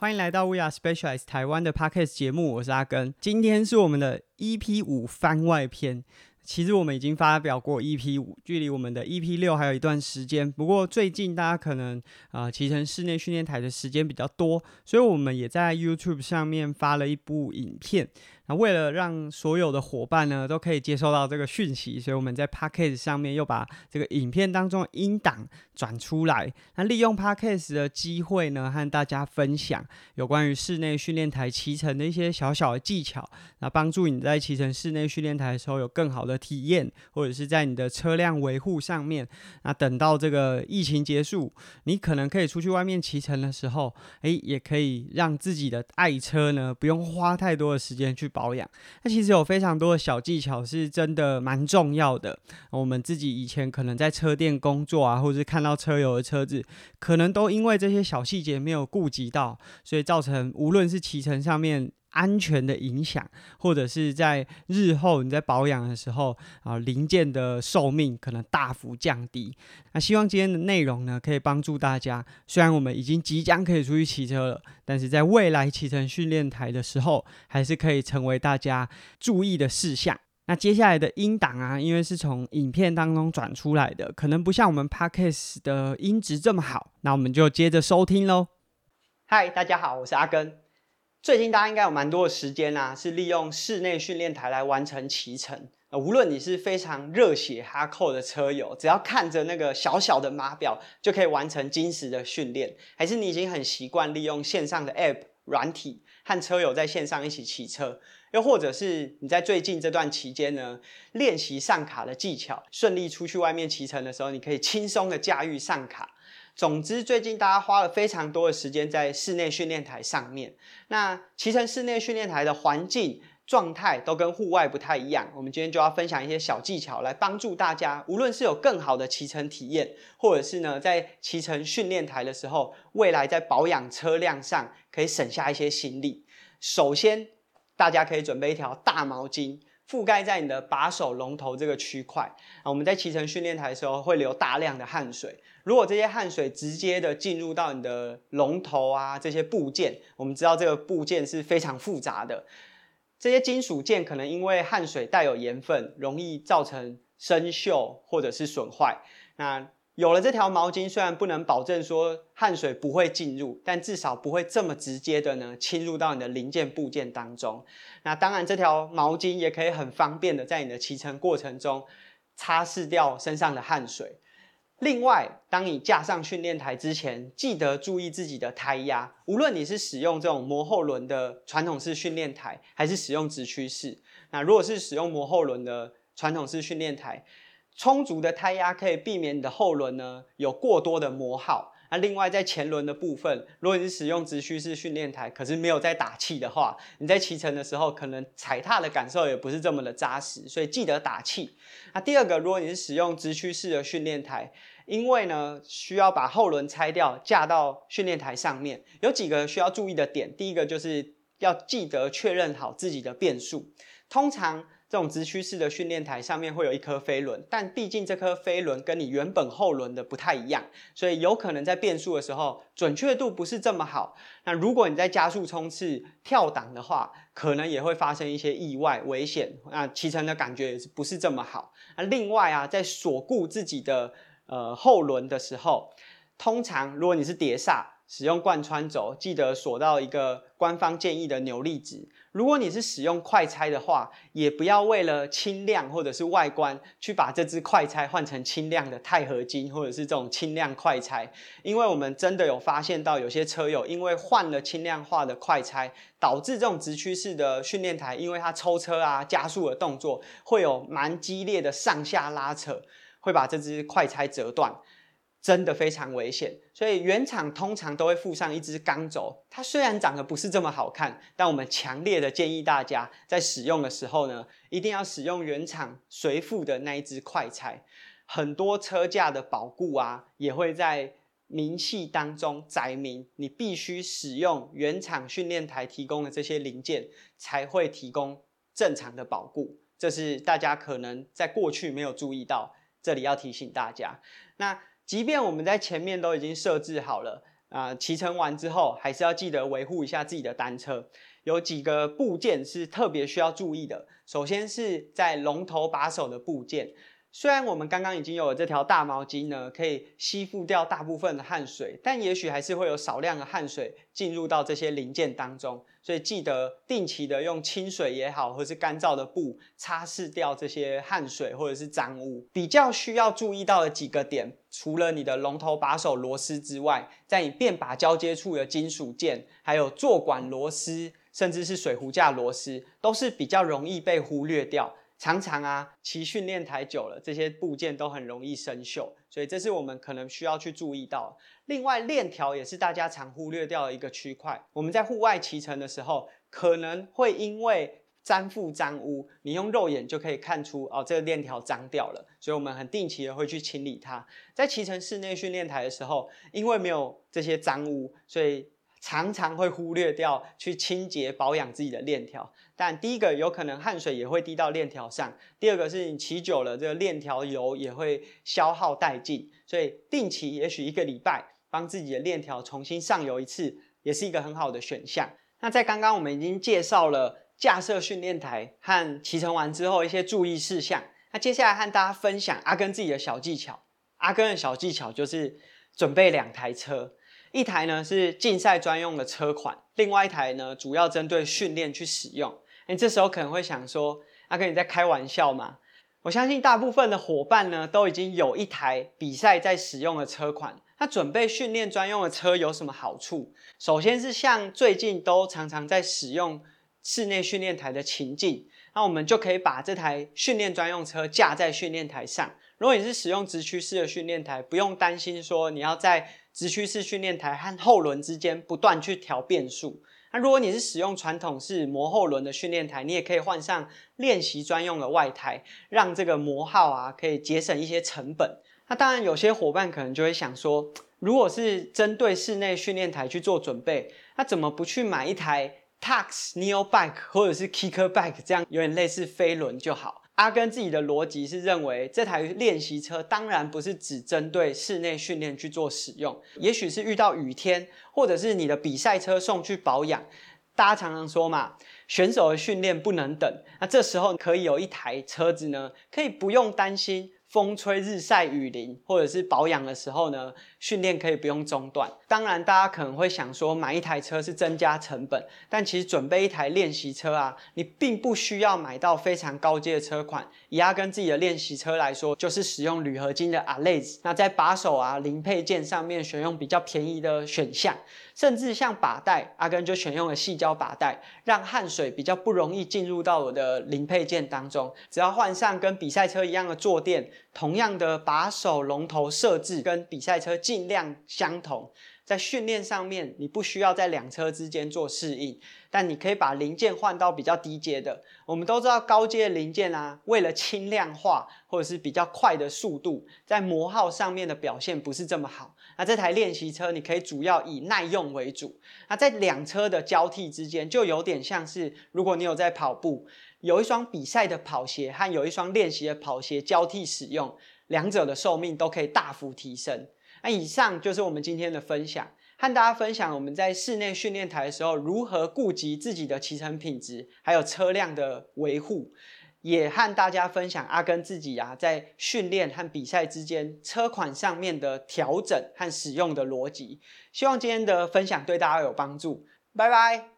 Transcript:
欢迎来到 We Are Specialized 台湾的 Podcast 节目，我是阿根。今天是我们的 EP 五番外篇。其实我们已经发表过 EP 五，距离我们的 EP 六还有一段时间。不过最近大家可能啊骑乘室内训练台的时间比较多，所以我们也在 YouTube 上面发了一部影片。那为了让所有的伙伴呢都可以接收到这个讯息，所以我们在 Podcast 上面又把这个影片当中的音档转出来。那利用 Podcast 的机会呢，和大家分享有关于室内训练台骑乘的一些小小的技巧，那帮助你在骑乘室内训练台的时候有更好的体验，或者是在你的车辆维护上面。那等到这个疫情结束，你可能可以出去外面骑乘的时候，诶，也可以让自己的爱车呢不用花太多的时间去。保养，那其实有非常多的小技巧，是真的蛮重要的。我们自己以前可能在车店工作啊，或者是看到车友的车子，可能都因为这些小细节没有顾及到，所以造成无论是骑乘上面。安全的影响，或者是在日后你在保养的时候啊，零件的寿命可能大幅降低。那希望今天的内容呢，可以帮助大家。虽然我们已经即将可以出去骑车了，但是在未来骑乘训练台的时候，还是可以成为大家注意的事项。那接下来的音档啊，因为是从影片当中转出来的，可能不像我们 podcast 的音质这么好。那我们就接着收听喽。嗨，大家好，我是阿根。最近大家应该有蛮多的时间啊，是利用室内训练台来完成骑乘。呃，无论你是非常热血哈扣的车友，只要看着那个小小的码表就可以完成金石的训练，还是你已经很习惯利用线上的 App 软体和车友在线上一起骑车，又或者是你在最近这段期间呢，练习上卡的技巧，顺利出去外面骑乘的时候，你可以轻松的驾驭上卡。总之，最近大家花了非常多的时间在室内训练台上面。那骑乘室内训练台的环境状态都跟户外不太一样。我们今天就要分享一些小技巧，来帮助大家，无论是有更好的骑乘体验，或者是呢在骑乘训练台的时候，未来在保养车辆上可以省下一些心力。首先，大家可以准备一条大毛巾。覆盖在你的把手龙头这个区块。啊，我们在骑乘训练台的时候会流大量的汗水，如果这些汗水直接的进入到你的龙头啊这些部件，我们知道这个部件是非常复杂的，这些金属件可能因为汗水带有盐分，容易造成生锈或者是损坏，那。有了这条毛巾，虽然不能保证说汗水不会进入，但至少不会这么直接的呢侵入到你的零件部件当中。那当然，这条毛巾也可以很方便的在你的骑乘过程中擦拭掉身上的汗水。另外，当你架上训练台之前，记得注意自己的胎压。无论你是使用这种磨后轮的传统式训练台，还是使用直驱式，那如果是使用磨后轮的传统式训练台。充足的胎压可以避免你的后轮呢有过多的磨耗。那另外在前轮的部分，如果你是使用直驱式训练台，可是没有在打气的话，你在骑乘的时候可能踩踏的感受也不是这么的扎实，所以记得打气。那第二个，如果你是使用直驱式的训练台，因为呢需要把后轮拆掉架到训练台上面，有几个需要注意的点。第一个就是要记得确认好自己的变速，通常。这种直驱式的训练台上面会有一颗飞轮，但毕竟这颗飞轮跟你原本后轮的不太一样，所以有可能在变速的时候准确度不是这么好。那如果你在加速冲刺跳档的话，可能也会发生一些意外危险，那骑乘的感觉也是不是这么好。那另外啊，在锁固自己的呃后轮的时候，通常如果你是碟刹。使用贯穿轴，记得锁到一个官方建议的扭力值。如果你是使用快拆的话，也不要为了轻量或者是外观，去把这支快拆换成轻量的钛合金或者是这种轻量快拆。因为我们真的有发现到有些车友因为换了轻量化的快拆，导致这种直驱式的训练台，因为它抽车啊加速的动作会有蛮激烈的上下拉扯，会把这支快拆折断。真的非常危险，所以原厂通常都会附上一支钢轴。它虽然长得不是这么好看，但我们强烈的建议大家在使用的时候呢，一定要使用原厂随附的那一支快拆。很多车架的保固啊，也会在明细当中载明，你必须使用原厂训练台提供的这些零件，才会提供正常的保固。这是大家可能在过去没有注意到，这里要提醒大家。那即便我们在前面都已经设置好了啊，骑乘完之后还是要记得维护一下自己的单车。有几个部件是特别需要注意的，首先是在龙头把手的部件。虽然我们刚刚已经有了这条大毛巾呢，可以吸附掉大部分的汗水，但也许还是会有少量的汗水进入到这些零件当中，所以记得定期的用清水也好，或是干燥的布擦拭掉这些汗水或者是脏污。比较需要注意到的几个点，除了你的龙头把手螺丝之外，在你变把交接处的金属件，还有座管螺丝，甚至是水壶架螺丝，都是比较容易被忽略掉。常常啊，骑训练台久了，这些部件都很容易生锈，所以这是我们可能需要去注意到。另外，链条也是大家常忽略掉的一个区块。我们在户外骑乘的时候，可能会因为沾附脏污，你用肉眼就可以看出哦，这个链条脏掉了，所以我们很定期的会去清理它。在骑乘室内训练台的时候，因为没有这些脏污，所以常常会忽略掉去清洁保养自己的链条。但第一个有可能汗水也会滴到链条上，第二个是你骑久了，这个链条油也会消耗殆尽，所以定期也许一个礼拜帮自己的链条重新上油一次，也是一个很好的选项。那在刚刚我们已经介绍了架设训练台和骑乘完之后一些注意事项，那接下来和大家分享阿根自己的小技巧。阿根的小技巧就是准备两台车。一台呢是竞赛专用的车款，另外一台呢主要针对训练去使用。你这时候可能会想说，阿哥你在开玩笑吗？我相信大部分的伙伴呢都已经有一台比赛在使用的车款，那准备训练专用的车有什么好处？首先是像最近都常常在使用室内训练台的情境，那我们就可以把这台训练专用车架在训练台上。如果你是使用直驱式的训练台，不用担心说你要在直驱式训练台和后轮之间不断去调变速。那如果你是使用传统式磨后轮的训练台，你也可以换上练习专用的外胎，让这个磨耗啊可以节省一些成本。那当然，有些伙伴可能就会想说，如果是针对室内训练台去做准备，那怎么不去买一台 Tux Neo Bike 或者是 Kicker Bike 这样有点类似飞轮就好？阿根自己的逻辑是认为，这台练习车当然不是只针对室内训练去做使用，也许是遇到雨天，或者是你的比赛车送去保养。大家常常说嘛，选手的训练不能等，那这时候可以有一台车子呢，可以不用担心。风吹日晒雨淋，或者是保养的时候呢，训练可以不用中断。当然，大家可能会想说，买一台车是增加成本，但其实准备一台练习车啊，你并不需要买到非常高阶的车款。以阿根自己的练习车来说，就是使用铝合金的 a l a z 那在把手啊、零配件上面选用比较便宜的选项。甚至像把带，阿根就选用了细胶把带，让汗水比较不容易进入到我的零配件当中。只要换上跟比赛车一样的坐垫，同样的把手龙头设置跟比赛车尽量相同。在训练上面，你不需要在两车之间做适应，但你可以把零件换到比较低阶的。我们都知道高阶的零件啊，为了轻量化或者是比较快的速度，在磨耗上面的表现不是这么好。那这台练习车，你可以主要以耐用为主。那在两车的交替之间，就有点像是如果你有在跑步，有一双比赛的跑鞋和有一双练习的跑鞋交替使用，两者的寿命都可以大幅提升。那以上就是我们今天的分享，和大家分享我们在室内训练台的时候如何顾及自己的骑乘品质，还有车辆的维护，也和大家分享阿根自己啊在训练和比赛之间车款上面的调整和使用的逻辑。希望今天的分享对大家有帮助，拜拜。